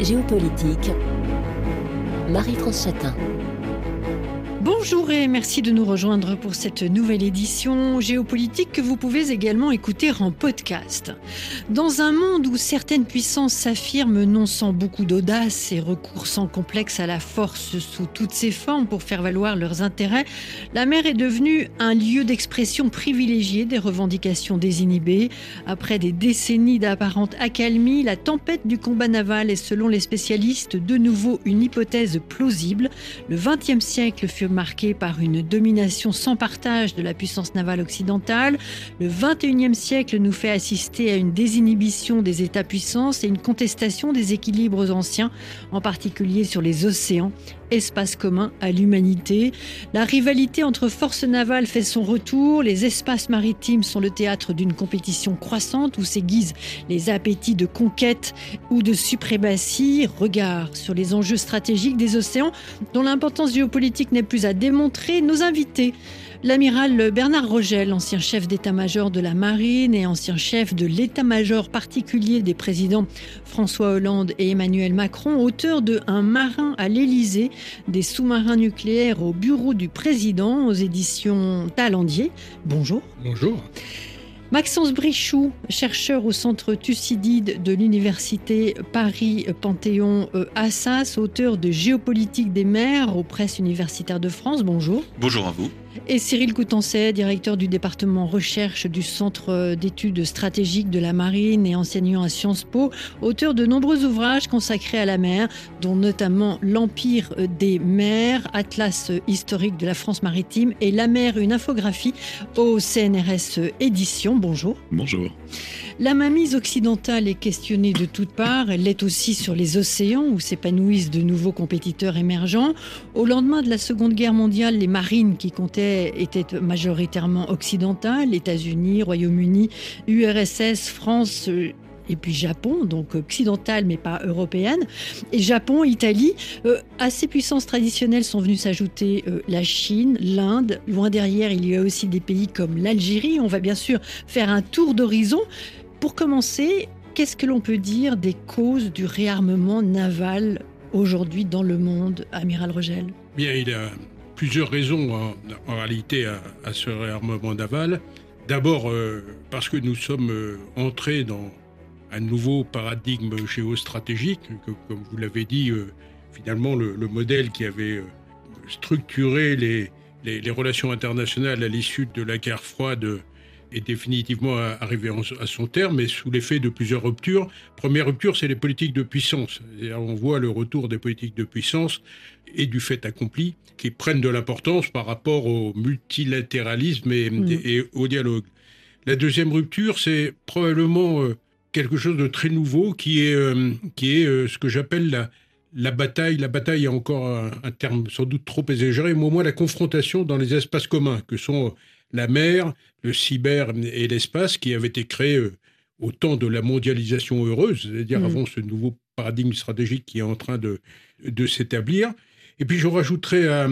Géopolitique, Marie-France Chatin. Bonjour et merci de nous rejoindre pour cette nouvelle édition géopolitique que vous pouvez également écouter en podcast. Dans un monde où certaines puissances s'affirment non sans beaucoup d'audace et recours sans complexe à la force sous toutes ses formes pour faire valoir leurs intérêts, la mer est devenue un lieu d'expression privilégié des revendications désinhibées. Après des décennies d'apparente accalmie, la tempête du combat naval est selon les spécialistes de nouveau une hypothèse plausible. Le XXe siècle fut marqué par une domination sans partage de la puissance navale occidentale. Le 21e siècle nous fait assister à une désinhibition des États-puissances et une contestation des équilibres anciens, en particulier sur les océans, espace commun à l'humanité. La rivalité entre forces navales fait son retour. Les espaces maritimes sont le théâtre d'une compétition croissante où s'aiguisent les appétits de conquête ou de suprématie. Regard sur les enjeux stratégiques des océans dont l'importance géopolitique n'est plus à démontrer. Nos invités L'amiral Bernard Rogel, ancien chef d'état-major de la marine et ancien chef de l'état-major particulier des présidents François Hollande et Emmanuel Macron, auteur de Un marin à l'Élysée, des sous-marins nucléaires au bureau du président aux éditions Talendier. Bonjour. Bonjour. Maxence Brichoux, chercheur au centre Thucydide de l'université Paris-Panthéon-Assas, auteur de Géopolitique des mers aux presses universitaires de France. Bonjour. Bonjour à vous. Et Cyril Coutancet, directeur du département recherche du Centre d'études stratégiques de la marine et enseignant à Sciences Po, auteur de nombreux ouvrages consacrés à la mer, dont notamment L'Empire des mers, Atlas historique de la France maritime et La mer, une infographie au CNRS Édition. Bonjour. Bonjour. La mainmise occidentale est questionnée de toutes parts. Elle l'est aussi sur les océans où s'épanouissent de nouveaux compétiteurs émergents. Au lendemain de la Seconde Guerre mondiale, les marines qui comptaient étaient majoritairement occidentales, États-Unis, Royaume-Uni, URSS, France euh, et puis Japon, donc occidentale mais pas européenne. Et Japon, Italie, euh, à ces puissances traditionnelles sont venues s'ajouter euh, la Chine, l'Inde. Loin derrière, il y a aussi des pays comme l'Algérie. On va bien sûr faire un tour d'horizon. Pour commencer, qu'est-ce que l'on peut dire des causes du réarmement naval aujourd'hui dans le monde, Amiral Rogel? Bien, il y a plusieurs raisons en, en réalité à, ce réarmement naval. D'abord euh, parce que nous sommes euh, entrés dans un nouveau paradigme géostratégique, que, comme vous l'avez dit, euh, finalement le, le, modèle qui avait structuré les, relations internationales à l'issue de la guerre froide est définitivement arrivé à son terme, mais sous l'effet de plusieurs ruptures. Première rupture, c'est les politiques de puissance. On voit le retour des politiques de puissance et du fait accompli qui prennent de l'importance par rapport au multilatéralisme et, mmh. et, au dialogue. La deuxième rupture, c'est probablement euh, quelque chose de très nouveau qui est, euh, qui est euh, ce que j'appelle la, la bataille, la bataille est encore un, un, terme sans doute trop exagéré, mais au moins la confrontation dans les espaces communs, que sont la mer, le cyber et l'espace qui avaient été créés euh, au temps de la mondialisation heureuse, c'est-à-dire mmh. avant ce nouveau paradigme stratégique qui est en train de, de s'établir. Et puis je rajouterai à,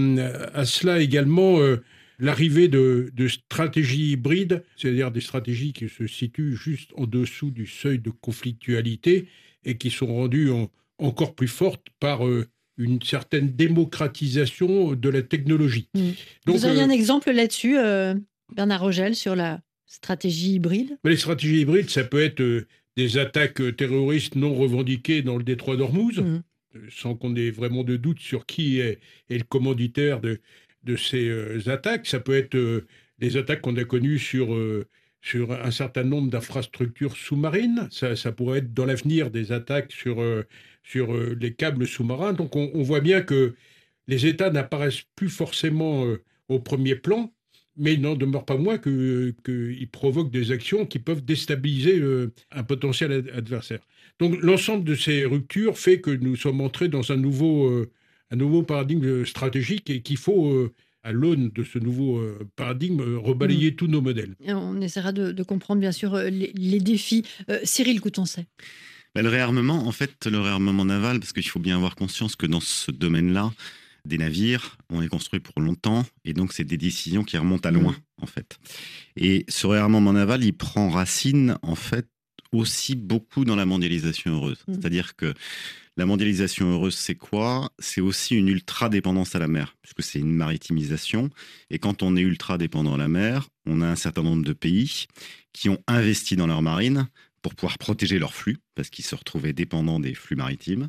à cela également euh, l'arrivée de, de, stratégies hybrides, c'est-à-dire des stratégies qui se situent juste en dessous du seuil de conflictualité et qui sont rendues en, encore plus fortes par euh, une certaine démocratisation de la technologie. Mmh. Donc, Vous avez euh, un exemple là-dessus, euh, Bernard Rogel, sur la stratégie hybride? Les stratégies hybrides, ça peut être euh, des attaques terroristes non revendiquées dans le détroit d'Ormuz, mmh. sans qu'on ait vraiment de doute sur qui est, est le commanditaire de, de ces euh, attaques. Ça peut être euh, des attaques qu'on a connues sur sur un certain nombre d'infrastructures sous-marines. Ça, ça, pourrait être dans l'avenir des attaques sur, sur euh, les câbles sous-marins. Donc on, on, voit bien que les États n'apparaissent plus forcément euh, au premier plan, mais il n'en demeure pas moins qu'ils que provoquent des actions qui peuvent déstabiliser euh, un potentiel adversaire. Donc l'ensemble de ces ruptures fait que nous sommes entrés dans un nouveau, un nouveau paradigme stratégique et qu'il faut à l'aune de ce nouveau paradigme, rebalayer mmh. tous nos modèles. On essaiera de, de, comprendre bien sûr les, les défis. Euh, Cyril Coutoncet. Ben, le réarmement, en fait, le réarmement naval, parce qu'il faut bien avoir conscience que dans ce domaine-là, des navires, on est construit pour longtemps, et donc c'est des décisions qui remontent à loin, mmh. en fait. Et ce réarmement naval, il prend racine, en fait, aussi beaucoup dans la mondialisation heureuse. Mm. C'est-à-dire que la mondialisation heureuse, c'est quoi? C'est aussi une ultra-dépendance à la mer, puisque c'est une maritimisation. Et quand on est ultra-dépendant à la mer, on a un certain nombre de pays qui ont investi dans leur marine pour pouvoir protéger leurs flux, parce qu'ils se retrouvaient dépendants des flux maritimes,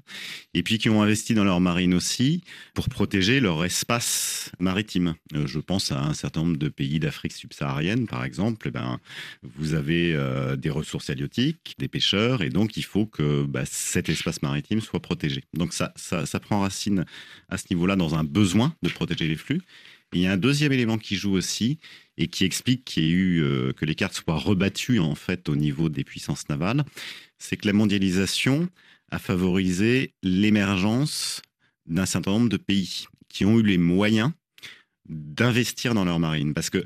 et puis qui ont investi dans leur marine aussi pour protéger leur espace maritime. Euh, je pense à un certain nombre de pays d'Afrique subsaharienne, par exemple. Eh ben, vous avez euh, des ressources halieutiques, des pêcheurs, et donc il faut que bah, cet espace maritime soit protégé. Donc ça, ça, ça prend racine à ce niveau-là dans un besoin de protéger les flux. Il y a un deuxième élément qui joue aussi et qui explique qu'il y ait eu euh, que les cartes soient rebattues en fait au niveau des puissances navales, c'est que la mondialisation a favorisé l'émergence d'un certain nombre de pays qui ont eu les moyens d'investir dans leur marine. Parce que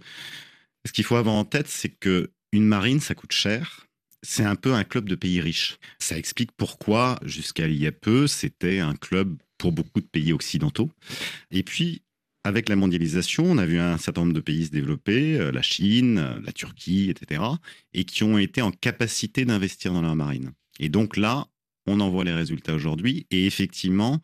ce qu'il faut avoir en tête, c'est que une marine, ça coûte cher. C'est un peu un club de pays riches. Ça explique pourquoi, jusqu'à il y a peu, c'était un club pour beaucoup de pays occidentaux. Et puis, avec la mondialisation, on a vu un certain nombre de pays se développer, euh, la Chine, euh, la Turquie, etc., et qui ont été en capacité d'investir dans leur marine. Et donc là, on en voit les résultats aujourd'hui, et effectivement,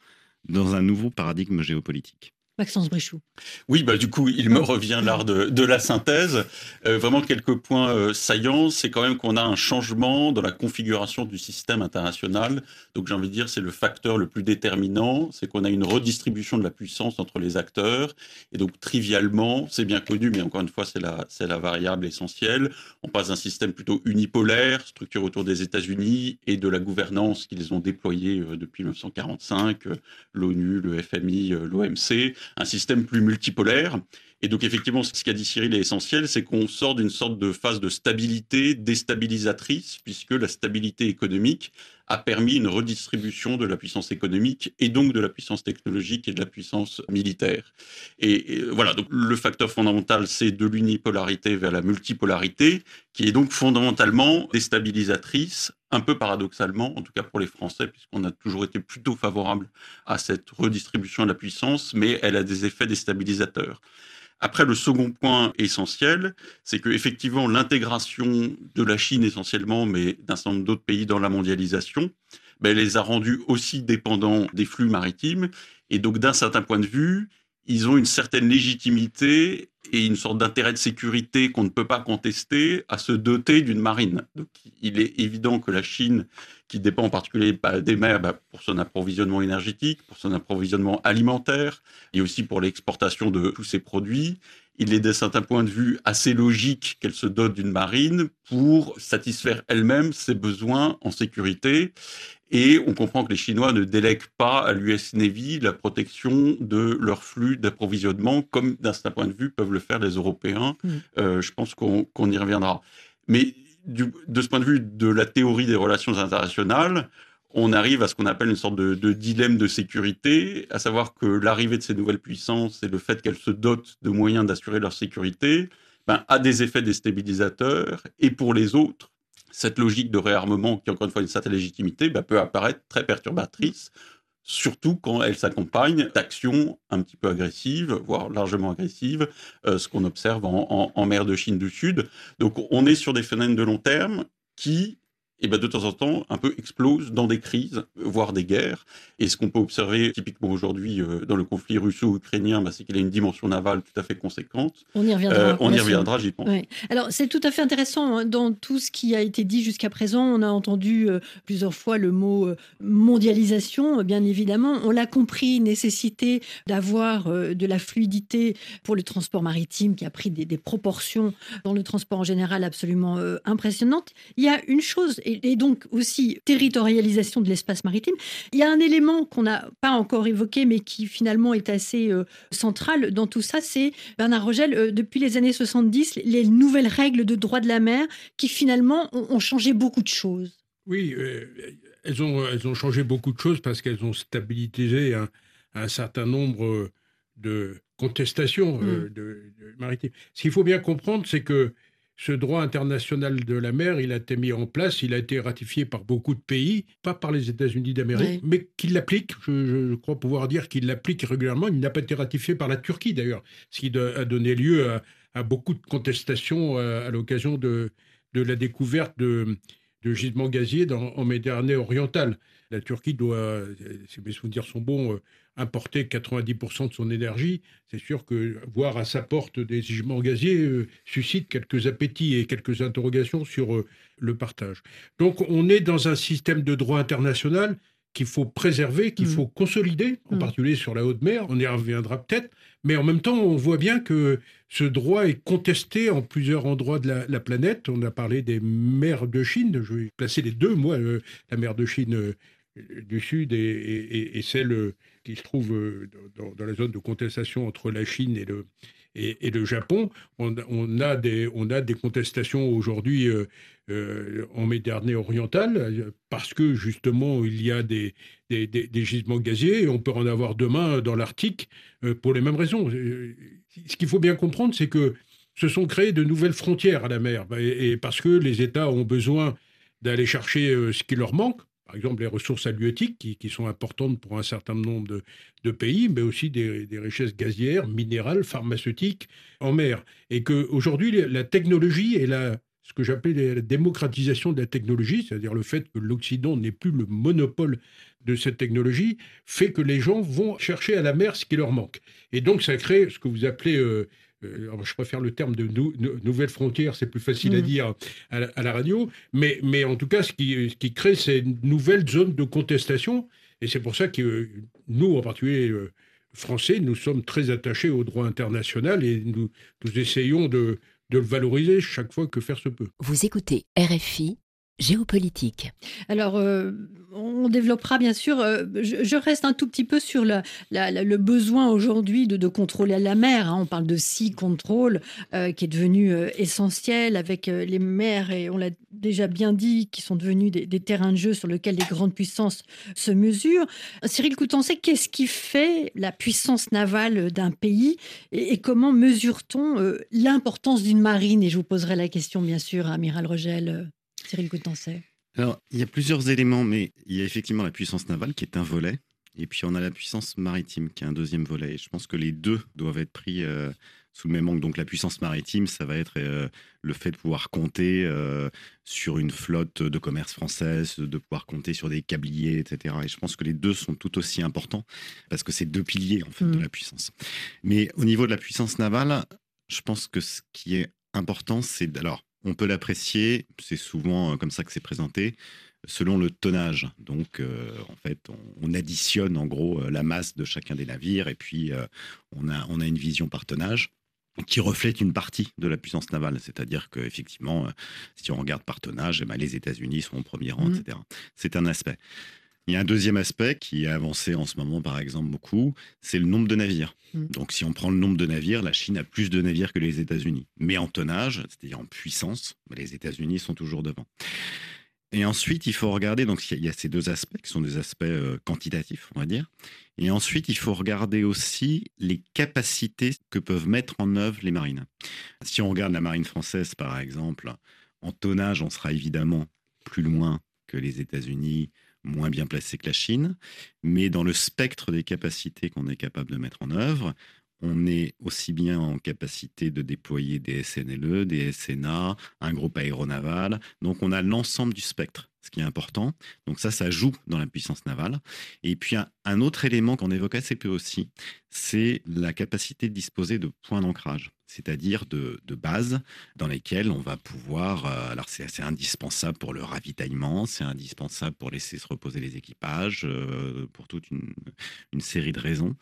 dans un nouveau paradigme géopolitique. Maxence Brichoux. Oui, bah, du coup, il me revient l'art de, de, la synthèse. Euh, vraiment, quelques points euh, saillants, c'est quand même qu'on a un changement dans la configuration du système international. Donc, j'ai envie de dire, c'est le facteur le plus déterminant, c'est qu'on a une redistribution de la puissance entre les acteurs. Et donc, trivialement, c'est bien connu, mais encore une fois, c'est la, la variable essentielle. On passe d'un système plutôt unipolaire, structuré autour des États-Unis et de la gouvernance qu'ils ont déployée euh, depuis 1945, euh, l'ONU, le FMI, l'OMC, un système plus multipolaire. Et donc effectivement, ce qu'a dit Cyril est essentiel, c'est qu'on sort d'une sorte de phase de stabilité déstabilisatrice, puisque la stabilité économique a permis une redistribution de la puissance économique et donc de la puissance technologique et de la puissance militaire. Et, voilà, donc le facteur fondamental, c'est de l'unipolarité vers la multipolarité, qui est donc fondamentalement déstabilisatrice, un peu paradoxalement, en tout cas pour les Français, puisqu'on a toujours été plutôt favorable à cette redistribution de la puissance, mais elle a des effets déstabilisateurs. Après, le second point essentiel, c'est que effectivement l'intégration de la Chine essentiellement, mais d'un certain nombre d'autres pays dans la mondialisation, ben, les a rendus aussi dépendants des flux maritimes. Et donc, d'un certain point de vue, ils ont une certaine légitimité et une sorte d'intérêt de sécurité qu'on ne peut pas contester à se doter d'une marine. Il est évident que la Chine, qui dépend en particulier des mers bah, pour son approvisionnement énergétique, pour son approvisionnement alimentaire et aussi pour l'exportation de tous ses produits, il est d'un certain point de vue assez logique qu'elle se dote d'une marine pour satisfaire elle-même ses besoins en sécurité. Et on comprend que les Chinois ne délèguent pas à l'US Navy la protection de leur flux d'approvisionnement, comme d'un certain point de vue peuvent le faire les Européens. Mm. Euh, je pense qu'on y reviendra. Mais du, de ce point de vue de la théorie des relations internationales, on arrive à ce qu'on appelle une sorte de, de, dilemme de sécurité, à savoir que l'arrivée de ces nouvelles puissances et le fait qu'elles se dotent de moyens d'assurer leur sécurité ben, a des effets déstabilisateurs. Et pour les autres, cette logique de réarmement, qui encore une fois une certaine légitimité, ben, peut apparaître très perturbatrice, surtout quand elle s'accompagne d'actions un petit peu agressives, voire largement agressives, euh, ce qu'on observe en, en mer de Chine du Sud. Donc on est sur des phénomènes de long terme qui et ben de temps en temps, un peu explose dans des crises, voire des guerres. Et ce qu'on peut observer typiquement aujourd'hui euh, dans le conflit russo-ukrainien, bah, c'est qu'il a une dimension navale tout à fait conséquente. On y reviendra. Euh, on y reviendra, j'y pense. Ouais. Alors c'est tout à fait intéressant. Hein. Dans tout ce qui a été dit jusqu'à présent, on a entendu euh, plusieurs fois le mot mondialisation, bien évidemment. On l'a compris, nécessité d'avoir de la fluidité pour le transport maritime qui a pris des, des proportions dans le transport en général absolument impressionnantes. Il y a une chose et, et donc aussi territorialisation de l'espace maritime. Il y a un élément qu'on n'a pas encore évoqué, mais qui finalement est assez euh, central dans tout ça, c'est Bernard Rogel, euh, depuis les années 70, les nouvelles règles de droit de la mer qui finalement ont, ont changé beaucoup de choses. Oui, euh, elles, ont, elles ont changé beaucoup de choses parce qu'elles ont stabilisé un, un, certain nombre de contestations mm. de, de maritimes. Ce qu'il faut bien comprendre, c'est que ce droit international de la mer, il a été mis en place, il a été ratifié par beaucoup de pays, pas par les États-Unis d'Amérique, oui. mais qu'il l'applique. Je, je, crois pouvoir dire qu'il l'applique régulièrement. Il n'a pas été ratifié par la Turquie d'ailleurs, ce qui a donné lieu à, à beaucoup de contestations à, à l'occasion de, de, la découverte de, de gisements gaziers en Méditerranée orientale. La Turquie doit, si mes souvenirs sont bons, euh, importer 90% de son énergie. C'est sûr que voir à sa porte des gisements gaziers euh, suscite quelques appétits et quelques interrogations sur euh, le partage. Donc on est dans un système de droit international qu'il faut préserver, qu'il mmh. faut consolider, en mmh. particulier sur la haute mer. On y reviendra peut-être. Mais en même temps, on voit bien que ce droit est contesté en plusieurs endroits de la, planète. On a parlé des mers de Chine. Je vais placer les deux, moi, la mer de Chine du Sud et, celle euh, qui se trouve euh, dans, la zone de contestation entre la Chine et le, et, le Japon. On, a des, on a des contestations aujourd'hui euh, en Méditerranée orientale parce que justement il y a des, des, des, gisements gaziers et on peut en avoir demain dans l'Arctique pour les mêmes raisons. Ce qu'il faut bien comprendre, c'est que se sont créées de nouvelles frontières à la mer et parce que les États ont besoin d'aller chercher ce qui leur manque par exemple les ressources halieutiques qui, sont importantes pour un certain nombre de, pays, mais aussi des, richesses gazières, minérales, pharmaceutiques en mer. Et qu'aujourd'hui, la technologie et la, ce que j'appelle la démocratisation de la technologie, c'est-à-dire le fait que l'Occident n'ait plus le monopole de cette technologie, fait que les gens vont chercher à la mer ce qui leur manque. Et donc ça crée ce que vous appelez... Euh, je préfère le terme de nouvelles frontières, c'est plus facile à mm. dire à la, radio, mais, mais en tout cas, ce qui, ce qui crée ces nouvelles zones de contestation, et c'est pour ça que nous, en particulier euh, français, nous sommes très attachés au droit international et nous, nous essayons de, de le valoriser chaque fois que faire se peut. Vous écoutez RFI géopolitique. Alors, euh, on développera bien sûr, euh, je, reste un tout petit peu sur le besoin aujourd'hui de, contrôler la mer. Hein. On parle de sea control euh, qui est devenu essentiel avec les mers, et on l'a déjà bien dit, qui sont devenus des, terrains de jeu sur lesquels les grandes puissances se mesurent. Cyril Coutancet, qu'est-ce qui fait la puissance navale d'un pays et, et comment mesure-t-on l'importance d'une marine? Et je vous poserai la question, bien sûr, à Amiral Rogel. Cyril Coutancet Alors, il y a plusieurs éléments, mais il y a effectivement la puissance navale qui est un volet. Et puis on a la puissance maritime qui est un deuxième volet. Et je pense que les deux doivent être pris euh, sous le même angle. Donc la puissance maritime, ça va être euh, le fait de pouvoir compter euh, sur une flotte de commerce française, de pouvoir compter sur des câbliers, etc. Et je pense que les deux sont tout aussi importants parce que c'est deux piliers en fait de mmh. la puissance. Mais au niveau de la puissance navale, je pense que ce qui est important, c'est alors on peut l'apprécier, c'est souvent euh, comme ça que c'est présenté, selon le tonnage. Donc, euh, en fait, on, additionne en gros euh, la masse de chacun des navires et puis on, a, on a une vision par tonnage qui reflète une partie de la puissance navale. C'est-à-dire qu'effectivement, si on regarde par tonnage, eh ben, les États-Unis sont au premier rang, mmh. etc. C'est un aspect. Il y a un deuxième aspect qui est avancé en ce moment, par exemple, beaucoup, c'est le nombre de navires. Mm. Donc, si on prend le nombre de navires, la Chine a plus de navires que les États-Unis. Mais en tonnage, c'est-à-dire en puissance, les États-Unis sont toujours devant. Et ensuite, il faut regarder, donc il y a ces deux aspects qui sont des aspects euh, quantitatifs, on va dire. Et ensuite, il faut regarder aussi les capacités que peuvent mettre en œuvre les marines. Si on regarde la marine française, par exemple, en tonnage, on sera évidemment plus loin que les États-Unis, moins bien placé que la Chine, mais dans le spectre des capacités qu'on est capable de mettre en œuvre, on est aussi bien en capacité de déployer des SNLE, des SNA, un groupe aéronaval. Donc on a l'ensemble du spectre, ce qui est important. Donc ça, ça joue dans la puissance navale. Et puis un, autre élément qu'on évoque assez peu aussi, c'est la capacité de disposer de points d'ancrage c'est-à-dire de, bases dans lesquelles on va pouvoir. Euh, alors, c'est indispensable pour le ravitaillement, c'est indispensable pour laisser se reposer les équipages, euh, pour toute une, série de raisons.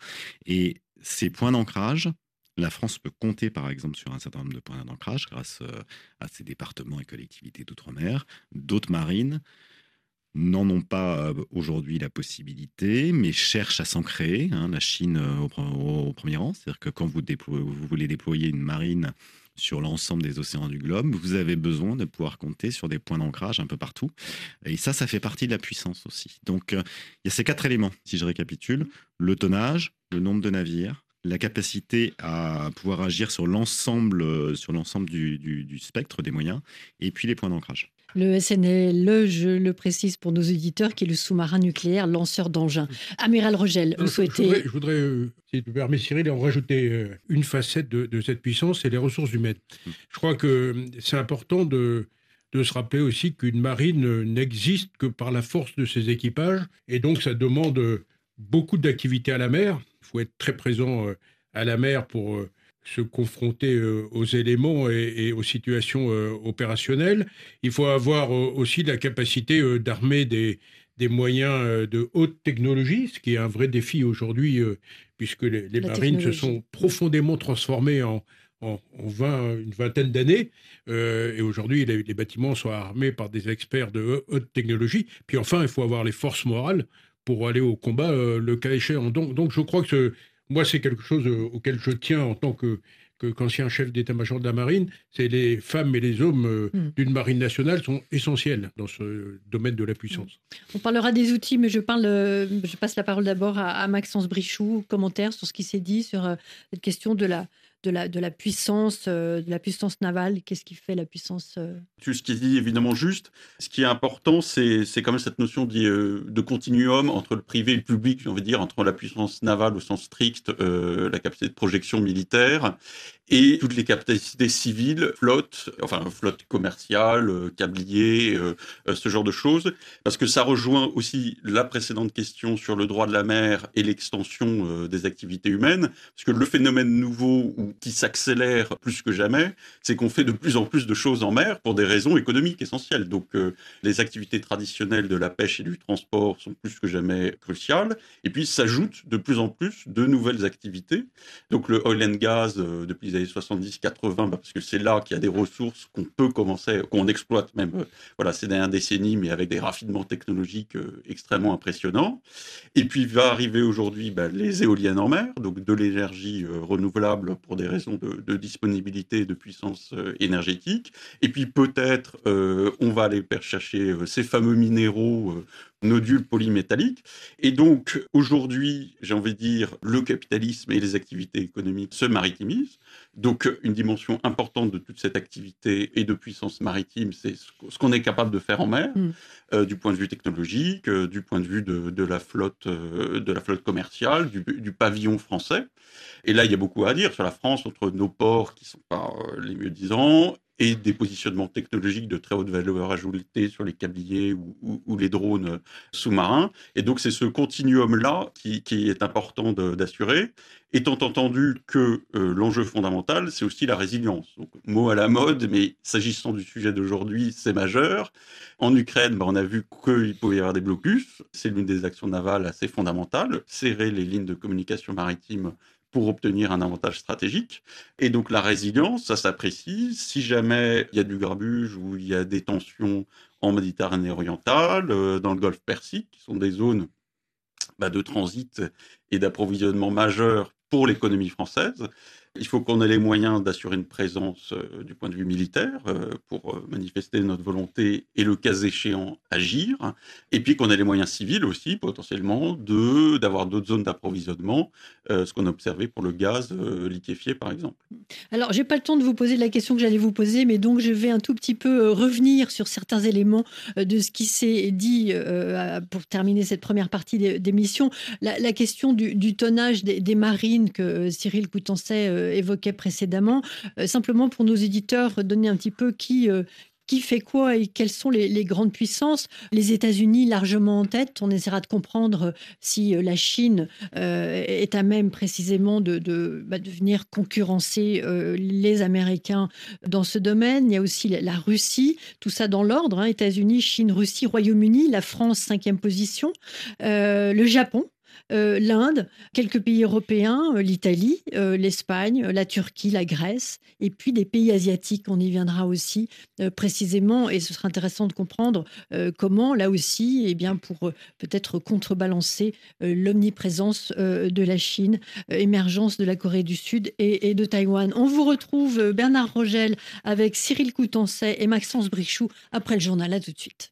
Et ces points d'ancrage, la France peut compter, par exemple, sur un certain nombre de points d'ancrage grâce euh, à ses départements et collectivités d'outre-mer. D'autres marines n'en ont pas aujourd'hui la possibilité, mais cherchent à s'en créer. Hein, la Chine au, premier rang, c'est-à-dire que quand vous, voulez déployer une marine sur l'ensemble des océans du globe, vous avez besoin de pouvoir compter sur des points d'ancrage un peu partout. Et ça, ça fait partie de la puissance aussi. Donc, il y a ces quatre éléments, si je récapitule. Le tonnage, le nombre de navires, la capacité à pouvoir agir sur l'ensemble sur l'ensemble du, du, spectre des moyens, et puis les points d'ancrage. Le SNL, je le précise pour nos éditeurs, qui est le sous-marin nucléaire lanceur d'engins. Amiral Rogel, vous souhaitez... Je voudrais, euh, si tu permets Cyril, en rajouter euh, une facette de, cette puissance, c'est les ressources humaines. Je crois que c'est important de, de se rappeler aussi qu'une marine n'existe que par la force de ses équipages, et donc ça demande beaucoup d'activités à la mer. Il faut être très présent à la mer pour se confronter aux éléments et, aux situations opérationnelles. Il faut avoir aussi la capacité d'armer des, des moyens de haute technologie, ce qui est un vrai défi aujourd'hui, puisque les, marines se sont profondément transformées en, en, une vingtaine d'années. et aujourd'hui, les, bâtiments sont armés par des experts de haute technologie. Puis enfin, il faut avoir les forces morales pour aller au combat, le cas échéant. Donc, donc je crois que moi, c'est quelque chose euh, auquel je tiens en tant que qu'ancien chef d'état-major de la marine, c'est les femmes et les hommes euh, hmm. d'une marine nationale sont essentiels dans ce domaine de la puissance. On parlera des outils, mais je, parle, euh, je passe la parole d'abord à, Maxence Brichoux, commentaire sur ce qui s'est dit sur cette question de la, de la, de la puissance, de la puissance navale. Qu'est-ce qui fait la puissance Tout ce qui dit évidemment juste. Ce qui est important, c'est quand même cette notion de, de continuum entre le privé et le public, j'ai envie de dire, entre la puissance navale au sens strict, la capacité de projection militaire, et toutes les capacités civiles, flotte, enfin flotte commerciale, euh, câblier, euh, euh, ce genre de choses, parce que ça rejoint aussi la précédente question sur le droit de la mer et l'extension des activités humaines, parce que le phénomène nouveau qui s'accélère plus que jamais, c'est qu'on fait de plus en plus de choses en mer pour des raisons économiques essentielles. Donc les activités traditionnelles de la pêche et du transport sont plus que jamais cruciales, et puis s'ajoutent de plus en plus de nouvelles activités. Donc le oil and gas depuis les années 70-80, bah, parce que c'est là qu'il y a des ressources qu'on peut commencer, qu'on exploite même, euh, voilà, ces dernières décennies, mais avec des raffinements technologiques euh, extrêmement impressionnants. Et puis va arriver aujourd'hui bah, les éoliennes en mer, donc de l'énergie euh, renouvelable pour des raisons de, de disponibilité et de puissance énergétique. Et puis peut-être on va aller chercher ces fameux minéraux nodules polymétalliques. Et donc, aujourd'hui, j'ai envie de dire, le capitalisme et les activités économiques se maritimisent. Donc, une dimension importante de toute cette activité et de puissance maritime, c'est ce qu'on est capable de faire en mer, mm. euh, du point de vue technologique, euh, du point de vue de, la, flotte, euh, de la flotte commerciale, du, du, pavillon français. Et là, il y a beaucoup à dire sur la France, entre nos ports qui ne sont pas les mieux disants et des positionnements technologiques de très haute valeur ajoutée sur les câbliers ou, les drones sous-marins. Et donc, c'est ce continuum-là qui, est important d'assurer, étant entendu que euh, l'enjeu fondamental, c'est aussi la résilience. Donc, mot à la mode, mais s'agissant du sujet d'aujourd'hui, c'est majeur. En Ukraine, ben, on a vu qu'il pouvait y avoir des blocus. C'est l'une des actions navales assez fondamentales. Serrer les lignes de communication maritime pour obtenir un avantage stratégique. Et donc la résilience, ça s'apprécie. Si jamais il y a du grabuge ou il y a des tensions en Méditerranée orientale, euh, dans le Golfe Persique, qui sont des zones bah, de transit et d'approvisionnement majeurs pour l'économie française, il faut qu'on ait les moyens d'assurer une présence euh, du point de vue militaire euh, pour euh, manifester notre volonté et le cas échéant agir. Et puis qu'on ait les moyens civils aussi, potentiellement, d'avoir d'autres zones d'approvisionnement, ce qu'on a observé pour le gaz liquéfié, par exemple. Alors, j'ai pas le temps de vous poser la question que j'allais vous poser, mais donc je vais un tout petit peu revenir sur certains éléments de ce qui s'est dit pour terminer cette première partie d'émission. La, la question du, tonnage des, marines que Cyril euh, évoquait précédemment. Euh, simplement pour nos éditeurs, donner un petit peu qui, euh, qui fait quoi et quelles sont les, grandes puissances. Les États-Unis largement en tête. On essaiera de comprendre si la Chine est à même précisément de, de, bah, venir concurrencer les Américains dans ce domaine. Il y a aussi la, Russie, tout ça dans l'ordre. Hein. États-Unis, Chine, Russie, Royaume-Uni, la France, cinquième position. le Japon, euh, l'Inde, quelques pays européens, euh, l'Italie, euh, l'Espagne, la Turquie, la Grèce, et puis des pays asiatiques. On y viendra aussi précisément, et ce sera intéressant de comprendre comment, là aussi, eh bien, pour peut-être contrebalancer l'omniprésence de la Chine, émergence de la Corée du Sud et, de Taïwan. On vous retrouve, Bernard Rogel, avec Cyril Coutencet et Maxence Brichoux après le journal. À tout de suite.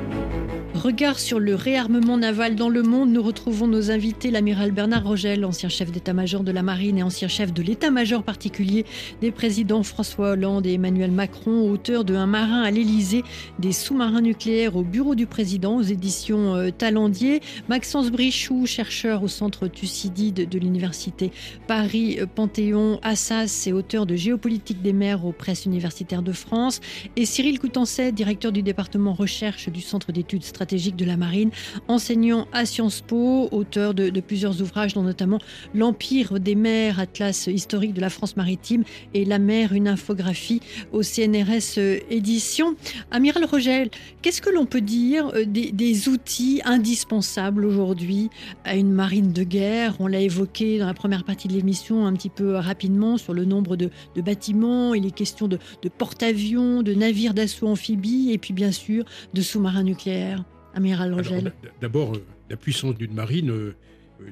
Regard sur le réarmement naval dans le monde, nous retrouvons nos invités, l'amiral Bernard Rogel, ancien chef d'état-major de la marine et ancien chef de l'état-major particulier des présidents François Hollande et Emmanuel Macron, auteur de Un marin à l'Élysée, des sous-marins nucléaires au bureau du président aux éditions euh, Talendier, Maxence Brichoux, chercheur au centre Thucydide de l'université Paris-Panthéon, Assas et auteur de Géopolitique des mers aux presses universitaires de France, et Cyril Coutancet, directeur du département recherche du Centre d'études stratégiques de la marine, enseignant à Sciences Po, auteur de, plusieurs ouvrages, dont notamment L'Empire des mers, atlas historique de la France maritime, et La mer, une infographie au CNRS édition. Amiral Rogel, qu'est-ce que l'on peut dire euh, des, outils indispensables aujourd'hui à une marine de guerre? On l'a évoqué dans la première partie de l'émission un petit peu rapidement sur le nombre de, bâtiments, il est question de, de porte-avions, de navires d'assaut amphibies et puis bien sûr de sous-marins nucléaires. Amiral Rogel. D'abord, euh, la puissance d'une marine euh,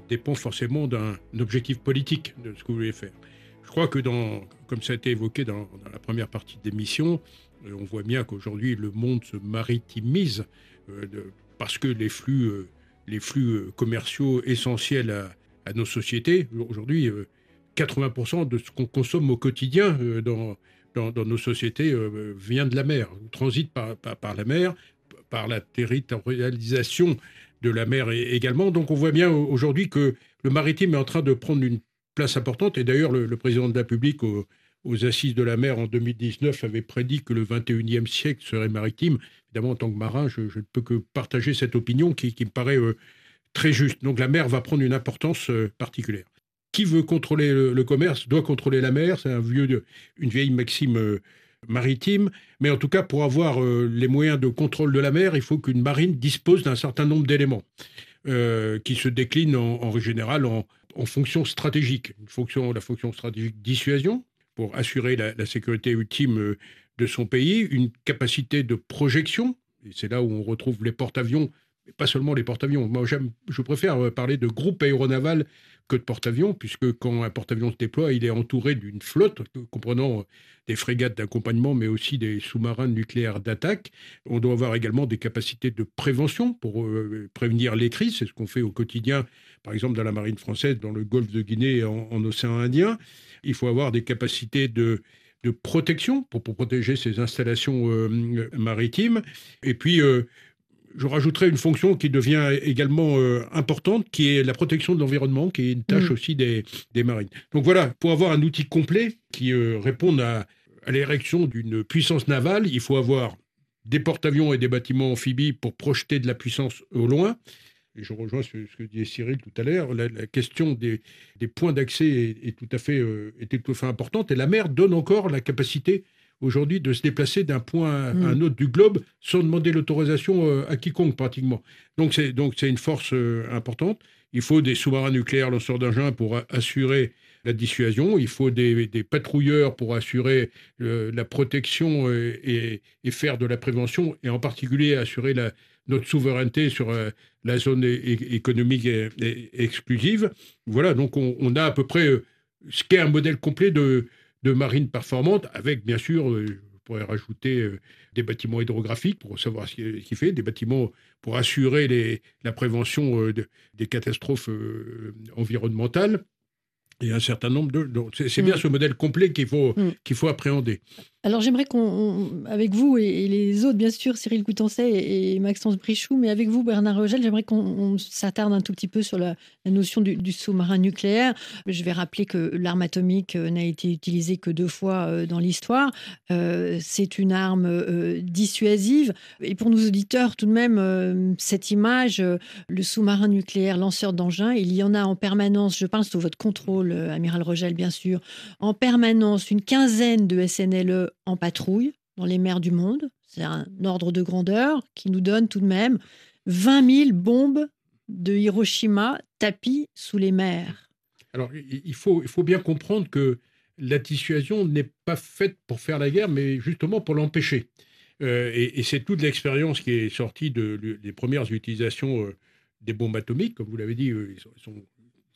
dépend forcément d'un objectif politique de ce que vous voulez faire. Je crois que, dans, comme ça a été évoqué dans, la première partie de l'émission, euh, on voit bien qu'aujourd'hui le monde se maritimise parce que les flux, les flux commerciaux essentiels à, nos sociétés, aujourd'hui, 80% de ce qu'on consomme au quotidien dans, dans, nos sociétés vient de la mer, transite par, par la mer, par la territorialisation de la mer également. Donc on voit bien aujourd'hui que le maritime est en train de prendre une place importante. Et d'ailleurs, le, président de la République aux, Assises de la mer en 2019 avait prédit que le 21e siècle serait maritime. Évidemment, en tant que marin, je, ne peux que partager cette opinion qui, me paraît euh, très juste. Donc la mer va prendre une importance euh, particulière. Qui veut contrôler le, commerce doit contrôler la mer. C'est un une vieille maxime euh, maritime, mais en tout cas, pour avoir euh, les moyens de contrôle de la mer, il faut qu'une marine dispose d'un certain nombre d'éléments euh, qui se déclinent en, général en, fonction stratégique. Une fonction, la fonction stratégique dissuasion, pour assurer la, sécurité ultime euh, de son pays, une capacité de projection, et c'est là où on retrouve les porte-avions, mais pas seulement les porte-avions. Moi, je préfère parler de groupe aéronaval que de porte-avions, puisque quand un porte-avions se déploie, il est entouré d'une flotte comprenant des frégates d'accompagnement, mais aussi des sous-marins nucléaires d'attaque. On doit avoir également des capacités de prévention pour euh, prévenir les crises. C'est ce qu'on fait au quotidien, par exemple dans la marine française, dans le golfe de Guinée et en, océan Indien. Il faut avoir des capacités de de protection pour, protéger ces installations euh, maritimes. Et puis, euh, je rajouterai une fonction qui devient également euh, importante, qui est la protection de l'environnement, qui est une tâche mm. aussi des, marines. Donc voilà, pour avoir un outil complet qui euh, réponde à, l'érection d'une puissance navale, il faut avoir des porte-avions et des bâtiments amphibies pour projeter de la puissance au loin. Et je rejoins ce, que disait Cyril tout à l'heure, la, question des, points d'accès est, tout à fait, euh, est tout à fait importante. Et la mer donne encore la capacité aujourd'hui de se déplacer d'un point à un mm. autre du globe sans demander l'autorisation euh, à quiconque pratiquement. Donc c'est donc c'est une force euh, importante. Il faut des sous-marins nucléaires lanceurs d'engins pour assurer la dissuasion. Il faut des, patrouilleurs pour assurer euh, la protection et, faire de la prévention et en particulier assurer la, notre souveraineté sur la zone économique exclusive. Voilà, donc on, on, a à peu près ce qu'est un modèle complet de, de marine performante, avec bien sûr, euh, je pourrais rajouter euh, des bâtiments hydrographiques pour savoir ce qu'il fait, des bâtiments pour assurer les, la prévention euh, des catastrophes environnementales et un certain nombre de. C'est bien mm. ce modèle complet qu'il faut, mm. qu'il faut appréhender. Alors j'aimerais qu'on, avec vous et, les autres, bien sûr, Cyril Coutancet et, Maxence Brichoux, mais avec vous, Bernard Rogel, j'aimerais qu'on s'attarde un tout petit peu sur la, notion du, sous-marin nucléaire. Je vais rappeler que l'arme atomique euh, n'a été utilisée que deux fois euh, dans l'histoire. Euh, c'est une arme dissuasive. Et pour nos auditeurs, tout de même, cette image, le sous-marin nucléaire lanceur d'engins, il y en a en permanence, je parle sous votre contrôle, Amiral Rogel, bien sûr, en permanence une quinzaine de SNLE en patrouille dans les mers du monde. C'est un ordre de grandeur qui nous donne tout de même 20 000 bombes de Hiroshima tapies sous les mers. Alors, il faut, il faut bien comprendre que la dissuasion n'est pas faite pour faire la guerre, mais justement pour l'empêcher. Euh, et, c'est toute l'expérience qui est sortie de, des premières utilisations euh, des bombes atomiques. Comme vous l'avez dit, euh, sont,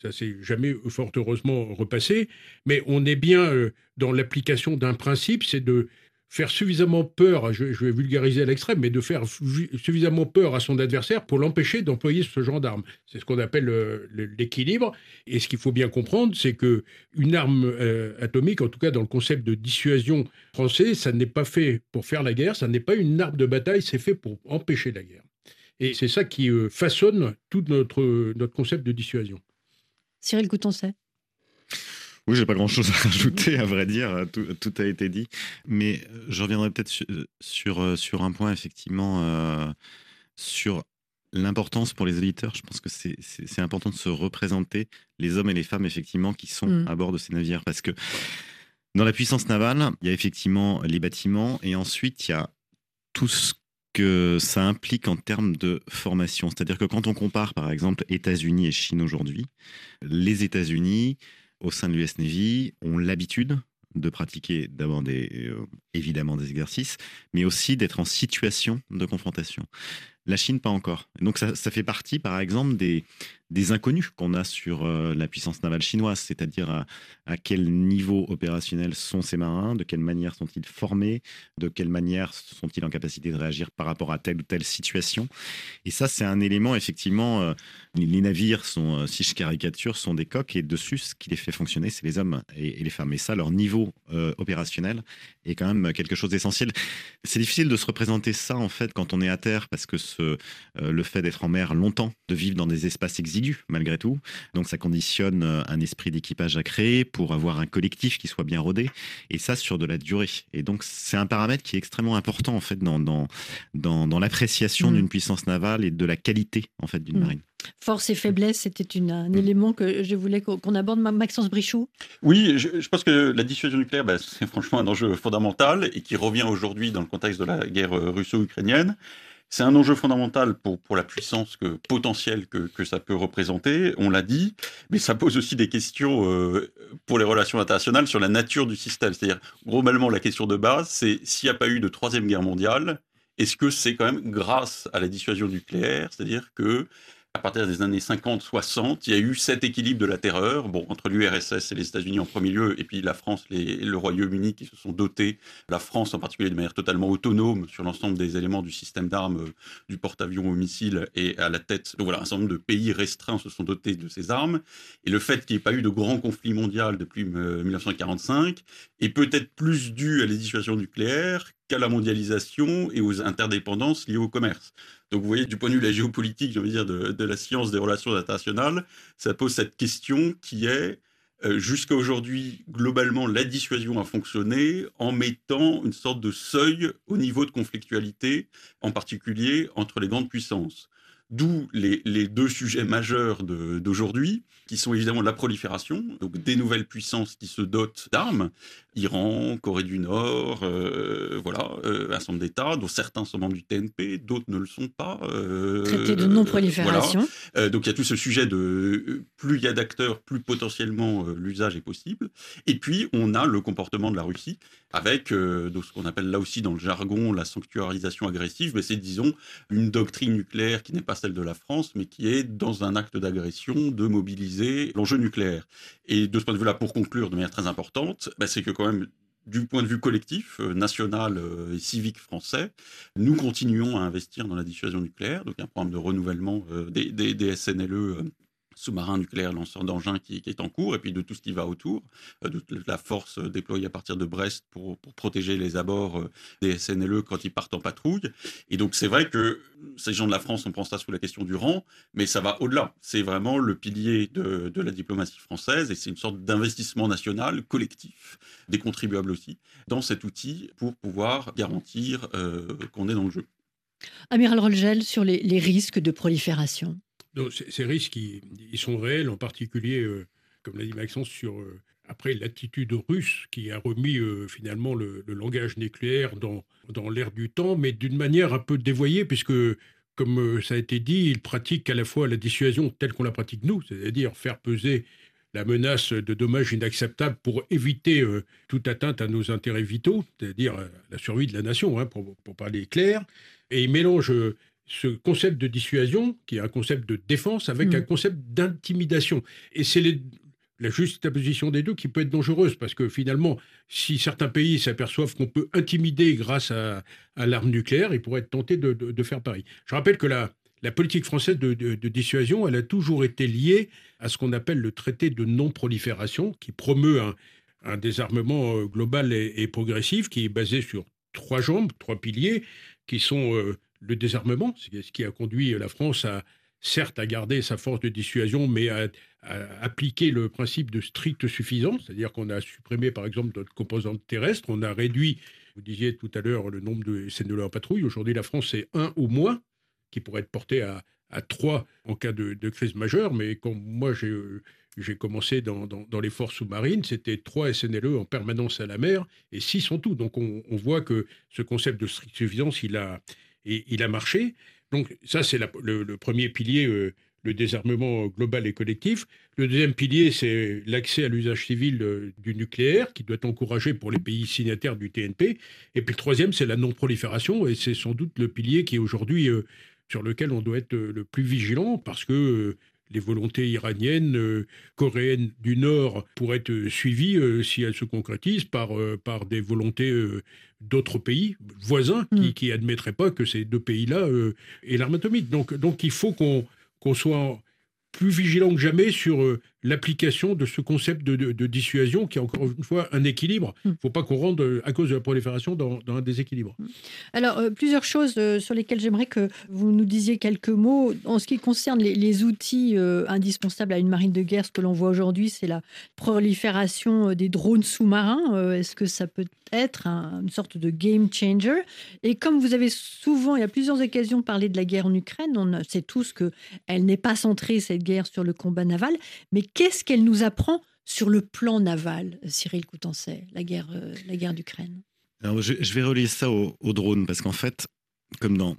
ça s'est jamais fort heureusement repassé, mais on est bien dans l'application d'un principe, c'est de faire suffisamment peur, je, vais vulgariser à l'extrême, mais de faire suffisamment peur à son adversaire pour l'empêcher d'employer ce genre d'arme. C'est ce qu'on appelle euh, l'équilibre. Et ce qu'il faut bien comprendre, c'est que une arme euh, atomique, en tout cas dans le concept de dissuasion français, ça n'est pas fait pour faire la guerre, ça n'est pas une arme de bataille, c'est fait pour empêcher la guerre. Et c'est ça qui euh, façonne tout notre, notre concept de dissuasion. Cyril Coutoncet oui, j'ai pas grand-chose à rajouter, à vrai dire, tout, a été dit. Mais euh, je reviendrai peut-être sur, euh, sur, un point, effectivement, euh, sur l'importance pour les éditeurs. Je pense que c'est important de se représenter les hommes et les femmes, effectivement, qui sont mm. à bord de ces navires. Parce que dans la puissance navale, il y a effectivement les bâtiments, et ensuite, il y a tout ce que ça implique en termes de formation. C'est-à-dire que quand on compare, par exemple, États-Unis et Chine aujourd'hui, les États-Unis au sein de l'US Navy ont l'habitude de pratiquer d'abord des, euh, évidemment des exercices, mais aussi d'être en situation de confrontation. La Chine, pas encore. Donc ça, fait partie, par exemple, des, inconnus qu'on a sur euh, la puissance navale chinoise, c'est-à-dire à, quel niveau opérationnel sont ces marins, de quelle manière sont-ils formés, de quelle manière sont-ils en capacité de réagir par rapport à telle ou telle situation. Et ça, c'est un élément, effectivement, euh, les navires sont, euh, si je caricature, sont des coques et dessus, ce qui les fait fonctionner, c'est les hommes et, les femmes. Et ça, leur niveau opérationnel est quand même quelque chose d'essentiel. C'est difficile de se représenter ça, en fait, quand on est à terre, parce que ce, le fait d'être en mer longtemps, de vivre dans des espaces exigus, malgré tout. Donc ça conditionne euh, un esprit d'équipage à créer pour avoir un collectif qui soit bien rodé, et ça sur de la durée. Et donc c'est un paramètre qui est extrêmement important en fait dans, dans, dans, l'appréciation mm. d'une puissance navale et de la qualité en fait d'une mm. marine. Force et faiblesse, c'était un mm. élément que je voulais qu'on aborde. Maxence Brichoux Oui, je, pense que la dissuasion nucléaire, bah, c'est franchement un enjeu fondamental et qui revient aujourd'hui dans le contexte de la guerre russo-ukrainienne. C'est un enjeu fondamental pour, pour la puissance que, potentielle que, que ça peut représenter, on l'a dit, mais ça pose aussi des questions euh, pour les relations internationales sur la nature du système. C'est-à-dire, globalement, la question de base, c'est s'il n'y a pas eu de troisième guerre mondiale, est-ce que c'est quand même grâce à la dissuasion nucléaire? C'est-à-dire que à partir des années 50-60, il y a eu cet équilibre de la terreur, entre l'URSS et les États-Unis en premier lieu, et puis la France et le Royaume-Uni qui se sont dotés, la France en particulier de manière totalement autonome sur l'ensemble des éléments du système d'armes, euh, du porte-avions au missile et à la tête. Donc voilà, un certain nombre de pays restreints se sont dotés de ces armes. Et le fait qu'il n'y ait pas eu de grand conflit mondial depuis 1945 euh, est peut-être plus dû à les dissuasions nucléaires qu'à la mondialisation et aux interdépendances liées au commerce. Donc vous voyez, du point de vue de la géopolitique, envie de dire, de, la science des relations internationales, ça pose cette question qui est, euh, jusqu'à aujourd'hui, globalement, la dissuasion a fonctionné en mettant une sorte de seuil au niveau de conflictualité, en particulier entre les grandes puissances. D'où les, deux sujets majeurs d'aujourd'hui, qui sont évidemment la prolifération, donc des nouvelles puissances qui se dotent d'armes, Iran, Corée du Nord, euh, voilà, euh, un certain nombre d'États, dont certains sont membres du TNP, d'autres ne le sont pas. Euh, Traité de non-prolifération. donc il y a tout ce sujet de plus il y a d'acteurs, plus potentiellement l'usage est possible. Et puis on a le comportement de la Russie avec ce qu'on appelle là aussi dans le jargon la sanctuarisation agressive, mais c'est disons une doctrine nucléaire qui n'est pas celle de la France, mais qui est dans un acte d'agression de mobiliser l'enjeu nucléaire. Et de ce point de vue-là, pour conclure de manière très importante, bah, c'est que quand même du point de vue collectif, euh, national euh, et civique français, nous continuons à investir dans la dissuasion nucléaire, donc un programme de renouvellement euh, des, SNLE sous-marin nucléaire lanceur d'engins qui, est en cours, et puis de tout ce qui va autour, euh, de la force euh, déployée à partir de Brest pour, protéger les abords euh, des SNLE quand ils partent en patrouille. Et donc c'est vrai que ces gens de la France, on prend ça sous la question du rang, mais ça va au-delà. C'est vraiment le pilier de, la diplomatie française, et c'est une sorte d'investissement national, collectif, des contribuables aussi, dans cet outil pour pouvoir garantir qu'on est dans le jeu. Amiral Rolgel, sur les risques de prolifération ces risques, ils, sont réels, en particulier, euh, comme l'a dit Maxence, sur euh, après l'attitude russe qui a remis euh, finalement le, langage nucléaire dans, dans l'air du temps, mais d'une manière un peu dévoyée, puisque, comme ça a été dit, il pratique à la fois la dissuasion telle qu'on la pratique nous, c'est-à-dire faire peser la menace de dommages inacceptables pour éviter toute atteinte à nos intérêts vitaux, c'est-à-dire la survie de la nation, hein, pour, pour, parler clair. Et il mélange ce concept de dissuasion, qui est un concept de défense, avec mm. un concept d'intimidation. Et c'est la juxtaposition des deux qui peut être dangereuse parce que finalement, si certains pays s'aperçoivent qu'on peut intimider grâce à, l'arme nucléaire, ils pourraient être tentés de, faire pareil. Je rappelle que la, la politique française de, dissuasion, elle a toujours été liée à ce qu'on appelle le traité de non-prolifération, qui promeut un, désarmement euh, global et, progressif, qui est basé sur trois jambes, trois piliers, qui sont euh, le désarmement, ce qui a conduit la France à, certes à garder sa force de dissuasion, mais à, appliquer le principe de stricte suffisance, c'est-à-dire qu'on a supprimé par exemple notre composante terrestre, on a réduit, vous disiez tout à l'heure, le nombre de SNLE en patrouille. Aujourd'hui, la France est un ou moins, qui pourrait être porté à, trois en cas de, crise majeure, mais quand moi j'ai commencé dans, les forces sous-marines, c'était trois SNLE en permanence à la mer et six en tout. Donc on, voit que ce concept de stricte suffisance, il a, il a marché. Donc ça, c'est le, premier pilier, euh, le désarmement global et collectif. Le deuxième pilier, c'est l'accès à l'usage civil euh, du nucléaire, qui doit être encouragé pour les pays signataires du TNP. Et puis le troisième, c'est la non-prolifération, et c'est sans doute le pilier qui est aujourd'hui euh, sur lequel on doit être le plus vigilant, parce que les volontés iraniennes, euh, coréennes du Nord pourraient être suivies euh, si elles se concrétisent par, euh, par des volontés d'autres pays voisins qui n'admettraient mm. pas que ces deux pays-là aient l'arme atomique. Donc, donc il faut qu'on soit plus vigilant que jamais sur l'application de ce concept de, dissuasion qui est encore une fois un équilibre. Il hmm. ne faut pas qu'on rende, euh, à cause de la prolifération, dans, un déséquilibre. Hmm. Alors, euh, plusieurs choses sur lesquelles j'aimerais que vous nous disiez quelques mots. En ce qui concerne les, outils indispensables à une marine de guerre, ce que l'on voit aujourd'hui, c'est la prolifération des drones sous-marins. Est-ce que ça peut être une sorte de game changer? Et comme vous avez souvent, il y a plusieurs occasions, parlé de la guerre en Ukraine, on sait tous qu'elle n'est pas centrée, cette guerre sur le combat naval. Mais qu'est-ce qu'elle nous apprend sur le plan naval, Cyril Coutancet, la guerre, euh, la guerre d'Ukraine? Je, vais relier ça au, drone, parce qu'en fait, comme dans,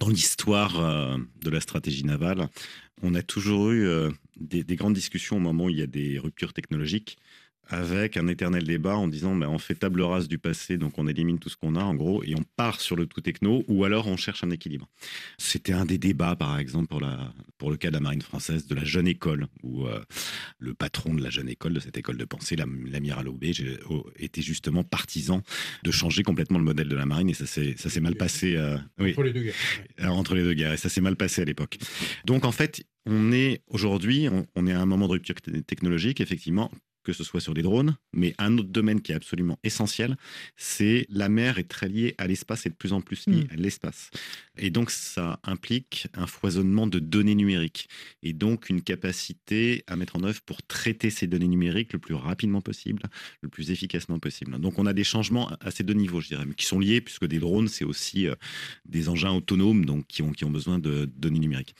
dans l'histoire euh, de la stratégie navale, on a toujours eu euh, des, grandes discussions au moment où il y a des ruptures technologiques avec un éternel débat en disant ben, on fait table rase du passé, donc on élimine tout ce qu'on a en gros, et on part sur le tout techno, ou alors on cherche un équilibre. C'était un des débats, par exemple, pour, la, pour le cas de la marine française, de la jeune école, où euh, le patron de la jeune école, de cette école de pensée, l'amiral Aubé, oh, était justement partisan de changer complètement le modèle de la marine, et ça s'est mal passé. Euh, entre les deux guerres. Euh, entre les deux guerres, et ça s'est mal passé à l'époque. Donc en fait, on est aujourd'hui, on, on, est à un moment de rupture technologique, effectivement, que ce soit sur des drones, mais un autre domaine qui est absolument essentiel, c'est la mer est très liée à l'espace et de plus en plus liée mm. à l'espace. Et donc ça implique un foisonnement de données numériques et donc une capacité à mettre en œuvre pour traiter ces données numériques le plus rapidement possible, le plus efficacement possible. Donc on a des changements à ces deux niveaux, je dirais, mais qui sont liés puisque des drones, c'est aussi euh, des engins autonomes donc qui ont, qui ont besoin de données numériques.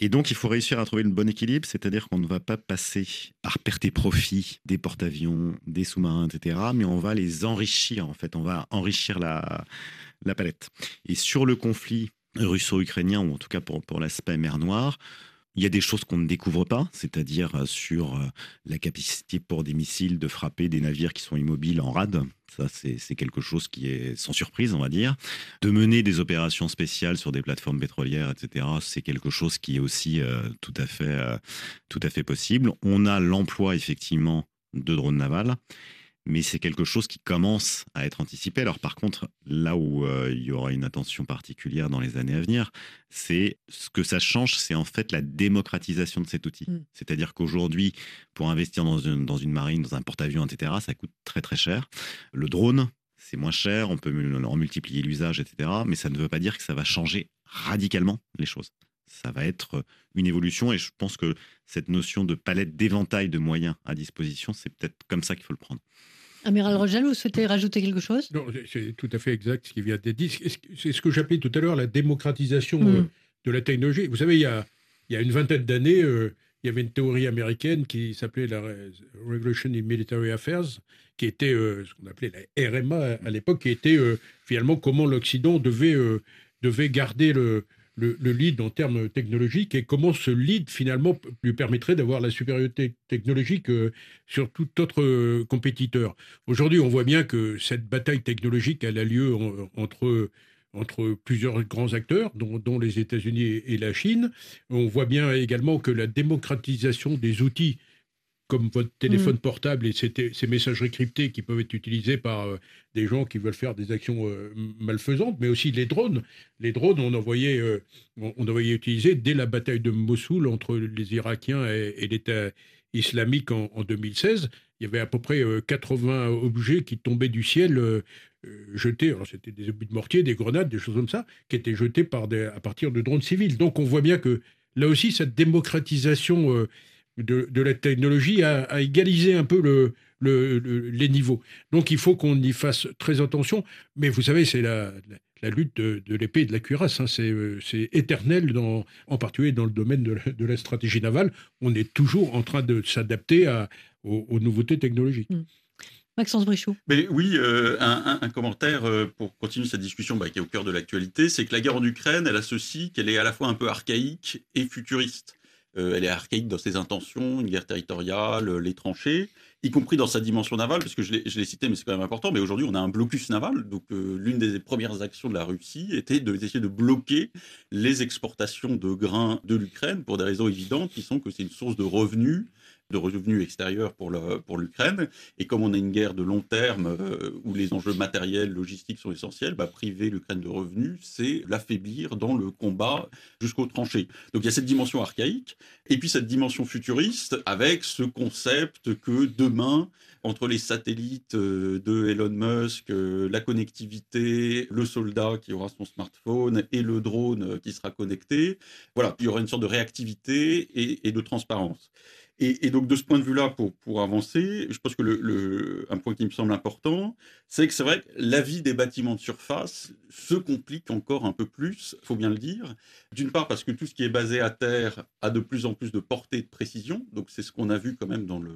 Et donc, il faut réussir à trouver le bon équilibre, c'est-à-dire qu'on ne va pas passer par perte et profit des porte-avions, des sous-marins, etc., mais on va les enrichir, en fait, on va enrichir la, la palette. Et sur le conflit russo-ukrainien, ou en tout cas pour, pour l'aspect mer Noire, il y a des choses qu'on ne découvre pas, c'est-à-dire euh, sur euh, la capacité pour des missiles de frapper des navires qui sont immobiles en rade. Ça, c'est quelque chose qui est sans surprise, on va dire. De mener des opérations spéciales sur des plateformes pétrolières, etc., c'est quelque chose qui est aussi euh, tout, à fait, tout à fait possible. On a l'emploi, effectivement, de drones navals mais c'est quelque chose qui commence à être anticipé. Alors par contre, là où euh, il y aura une attention particulière dans les années à venir, c'est ce que ça change, c'est en fait la démocratisation de cet outil. Mm. C'est-à-dire qu'aujourd'hui, pour investir dans une, dans une marine, dans un porte-avions, etc., ça coûte très très cher. Le drone, c'est moins cher, on peut en multiplier l'usage, etc., mais ça ne veut pas dire que ça va changer radicalement les choses ça va être une évolution et je pense que cette notion de palette d'éventail de moyens à disposition, c'est peut-être comme ça qu'il faut le prendre. Amiral Rogel, vous souhaitez rajouter quelque chose? Non, c'est tout à fait exact ce qui vient d'être dit. C'est ce que j'appelais tout à l'heure la démocratisation euh, mm. de la technologie. Vous savez, il y a, il y a une vingtaine d'années, euh, il y avait une théorie américaine qui s'appelait la Revolution in Military Affairs, qui était euh, ce qu'on appelait la RMA à l'époque, qui était finalement comment l'Occident devait, devait garder le, le, lead en termes technologiques et comment ce lead finalement lui permettrait d'avoir la supériorité technologique euh, sur tout autre euh, compétiteur. Aujourd'hui, on voit bien que cette bataille technologique elle a lieu entre entre plusieurs grands acteurs, dont, dont les États-Unis et la Chine. On voit bien également que la démocratisation des outils comme votre téléphone mm. portable et ces, messageries cryptées qui peuvent être utilisés par euh, des gens qui veulent faire des actions euh, malfaisantes, mais aussi les drones. Les drones, on envoyait, euh, on, envoyait utiliser dès la bataille de Mossoul entre les Irakiens et, l'État islamique en, 2016. Il y avait à peu près 80 objets qui tombaient du ciel. jetés, alors c'était des obus de mortier, des grenades, des choses comme ça, qui étaient jetés par des, à partir de drones civils. Donc on voit bien que là aussi, cette démocratisation de, la technologie à, égaliser un peu le, les niveaux. Donc il faut qu'on y fasse très attention. Mais vous savez, c'est la, lutte de, l'épée et de la cuirasse. Hein. C'est éternel, dans, en particulier dans le domaine de, la stratégie navale. On est toujours en train de s'adapter aux, nouveautés technologiques. Mmh. Maxence Brichoux. Mais oui, euh, un, commentaire euh, pour continuer cette discussion bah, qui est au cœur de l'actualité, c'est que la guerre en Ukraine, elle associe qu'elle est à la fois un peu archaïque et futuriste. Euh, elle est archaïque dans ses intentions, une guerre territoriale, euh, les tranchées, y compris dans sa dimension navale, parce que je l'ai cité, mais c'est quand même important. Mais aujourd'hui, on a un blocus naval. Donc, euh, l'une des premières actions de la Russie était d'essayer de bloquer les exportations de grains de l'Ukraine pour des raisons évidentes, qui sont que c'est une source de revenus de revenus extérieurs pour l'Ukraine. et comme on a une guerre de long terme euh, où les enjeux matériels, logistiques sont essentiels, bah, priver l'Ukraine de revenus, c'est l'affaiblir dans le combat jusqu'aux tranchées. Donc il y a cette dimension archaïque et puis cette dimension futuriste avec ce concept que demain, entre les satellites euh, de Elon Musk, euh, la connectivité, le soldat qui aura son smartphone et le drone qui sera connecté, voilà, il y aura une sorte de réactivité et, et de transparence. Et, donc, de ce point de vue-là, pour, pour avancer, je pense que le, un point qui me semble important, c'est que c'est vrai que la vie des bâtiments de surface se complique encore un peu plus, il faut bien le dire. D'une part, parce que tout ce qui est basé à terre a de plus en plus de portée de précision. Donc, c'est ce qu'on a vu quand même dans le,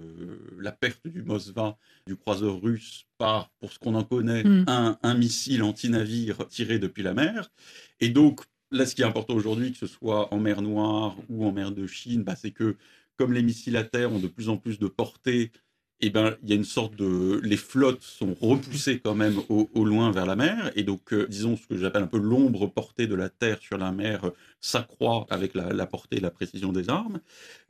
la perte du Moskva, du croiseur russe, par, pour ce qu'on en connaît, mm. un, un missile anti-navire tiré depuis la mer. Et donc, là, ce qui est important aujourd'hui, que ce soit en mer Noire ou en mer de Chine, bah, c'est que comme les missiles à terre ont de plus en plus de portée, eh ben, il y a une sorte de. Les flottes sont repoussées quand même au, loin vers la mer. Et donc, euh, disons, ce que j'appelle un peu l'ombre portée de la Terre sur la mer euh, s'accroît avec la, portée et la précision des armes.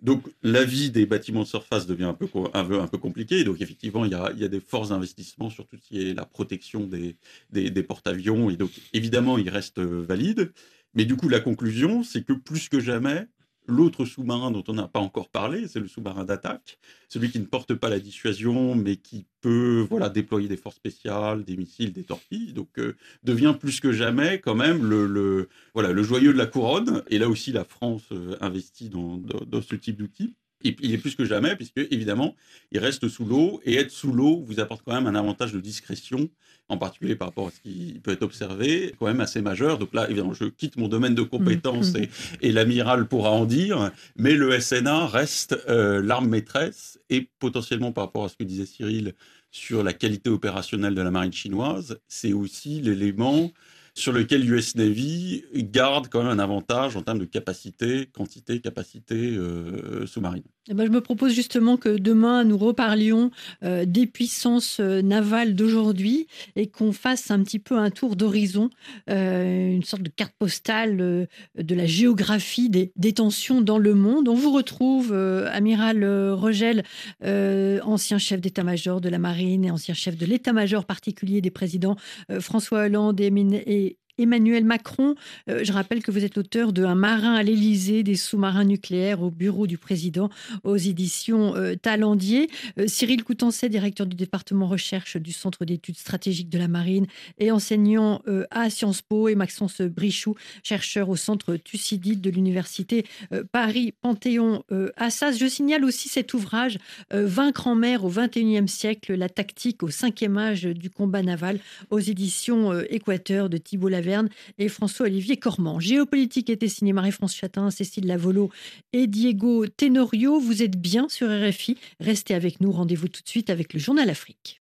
Donc, la vie des bâtiments de surface devient un peu, un peu, compliquée. Donc, effectivement, il y, a, il y, a, des forts investissements sur tout ce qui est la protection des, des, des porte-avions. Et donc, évidemment, ils restent euh, valides. Mais du coup, la conclusion, c'est que plus que jamais, L'autre sous-marin dont on n'a pas encore parlé, c'est le sous-marin d'attaque, celui qui ne porte pas la dissuasion, mais qui peut voilà, déployer des forces spéciales, des missiles, des torpilles. Donc, euh, devient plus que jamais quand même le, voilà, le joyeux de la couronne. Et là aussi, la France euh, investit dans, dans ce type d'outils il est plus que jamais, puisque évidemment, il reste sous l'eau, et être sous l'eau vous apporte quand même un avantage de discrétion, en particulier par rapport à ce qui peut être observé, quand même assez majeur. Donc là, évidemment, je quitte mon domaine de compétence mmh. et, l'amiral pourra en dire, mais le SNA reste euh, l'arme maîtresse, et potentiellement par rapport à ce que disait Cyril sur la qualité opérationnelle de la marine chinoise, c'est aussi l'élément sur lequel l'US Navy garde quand même un avantage en termes de capacité, quantité, capacité euh, sous-marine. Eh ben, je me propose justement que demain, nous reparlions euh, des puissances euh, navales d'aujourd'hui et qu'on fasse un petit peu un tour d'horizon, une sorte de carte postale de la géographie des, des, tensions dans le monde. On vous retrouve, amiral Rogel, ancien chef d'état-major de la marine et ancien chef de l'état-major particulier des présidents François Hollande et, et Emmanuel Macron. Euh, je rappelle que vous êtes l'auteur de Un marin à l'Élysée, des sous-marins nucléaires au bureau du président aux éditions euh, Talendier. Euh, Cyril Coutancet, directeur du département recherche du Centre d'études stratégiques de la marine et enseignant à Sciences Po. Et Maxence Brichoux, chercheur au Centre Thucydide de l'Université Paris-Panthéon-Assas. Je signale aussi cet ouvrage Vaincre en mer au XXIe siècle, la tactique au cinquième âge du combat naval aux éditions Équateur de Thibault Et François-Olivier Cormand. Géopolitique était signé Marie-France Chatin, Cécile Lavolo et Diego Tenorio. Vous êtes bien sur RFI. Restez avec nous. Rendez-vous tout de suite avec le Journal Afrique.